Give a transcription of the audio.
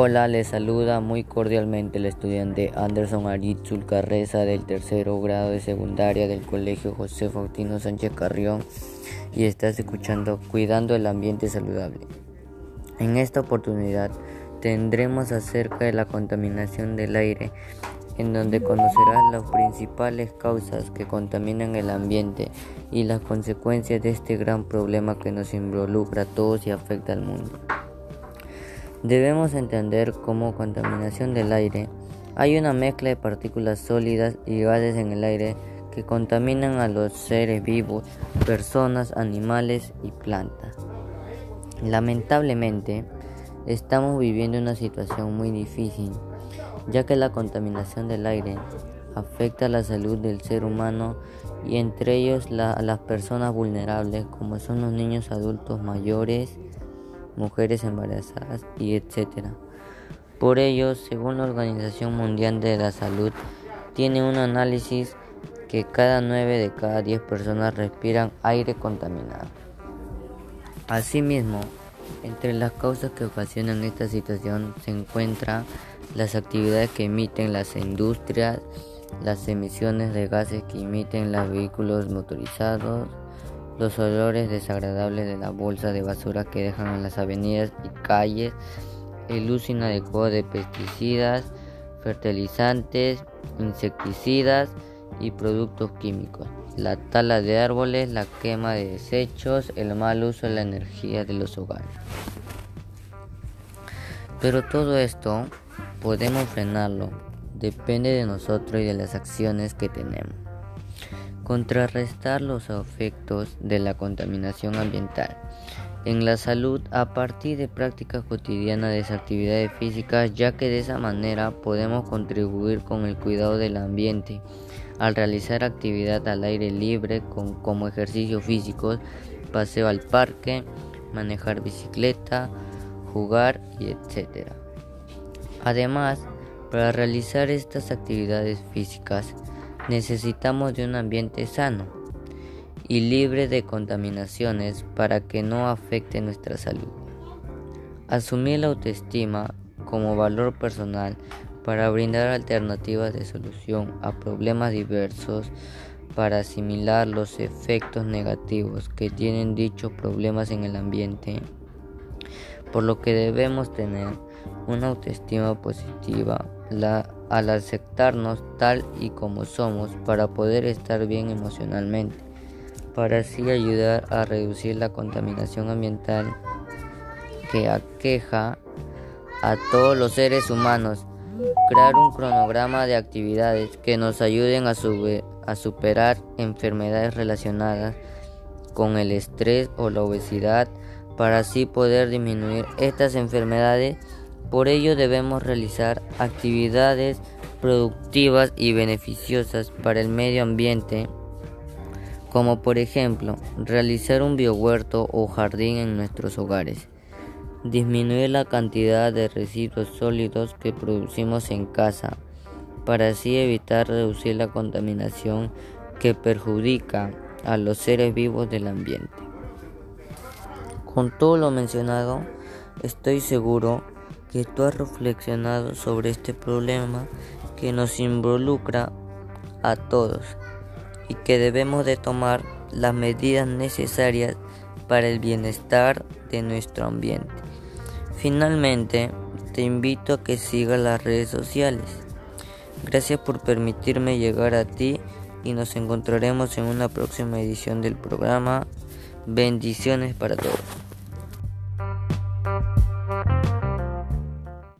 Hola, les saluda muy cordialmente el estudiante Anderson Aritzul Carreza del tercero grado de secundaria del Colegio José Faustino Sánchez Carrión y estás escuchando Cuidando el Ambiente Saludable. En esta oportunidad tendremos acerca de la contaminación del aire, en donde conocerás las principales causas que contaminan el ambiente y las consecuencias de este gran problema que nos involucra a todos y afecta al mundo. Debemos entender como contaminación del aire. Hay una mezcla de partículas sólidas y gases en el aire que contaminan a los seres vivos, personas, animales y plantas. Lamentablemente, estamos viviendo una situación muy difícil, ya que la contaminación del aire afecta la salud del ser humano y entre ellos a las personas vulnerables como son los niños adultos mayores, mujeres embarazadas y etc. Por ello, según la Organización Mundial de la Salud, tiene un análisis que cada 9 de cada 10 personas respiran aire contaminado. Asimismo, entre las causas que ocasionan esta situación se encuentran las actividades que emiten las industrias, las emisiones de gases que emiten los vehículos motorizados, los olores desagradables de la bolsa de basura que dejan en las avenidas y calles, el uso inadecuado de pesticidas, fertilizantes, insecticidas y productos químicos, la tala de árboles, la quema de desechos, el mal uso de la energía de los hogares. Pero todo esto podemos frenarlo, depende de nosotros y de las acciones que tenemos. Contrarrestar los efectos de la contaminación ambiental en la salud a partir de prácticas cotidianas de actividades físicas, ya que de esa manera podemos contribuir con el cuidado del ambiente al realizar actividad al aire libre como ejercicio físico, paseo al parque, manejar bicicleta, jugar etc. Además, para realizar estas actividades físicas, necesitamos de un ambiente sano y libre de contaminaciones para que no afecte nuestra salud. Asumir la autoestima como valor personal para brindar alternativas de solución a problemas diversos para asimilar los efectos negativos que tienen dichos problemas en el ambiente, por lo que debemos tener una autoestima positiva la, al aceptarnos tal y como somos para poder estar bien emocionalmente, para así ayudar a reducir la contaminación ambiental que aqueja a todos los seres humanos, crear un cronograma de actividades que nos ayuden a, a superar enfermedades relacionadas con el estrés o la obesidad para así poder disminuir estas enfermedades por ello debemos realizar actividades productivas y beneficiosas para el medio ambiente, como por ejemplo realizar un biohuerto o jardín en nuestros hogares, disminuir la cantidad de residuos sólidos que producimos en casa, para así evitar reducir la contaminación que perjudica a los seres vivos del ambiente. Con todo lo mencionado, estoy seguro que tú has reflexionado sobre este problema que nos involucra a todos y que debemos de tomar las medidas necesarias para el bienestar de nuestro ambiente. Finalmente, te invito a que sigas las redes sociales. Gracias por permitirme llegar a ti y nos encontraremos en una próxima edición del programa. Bendiciones para todos.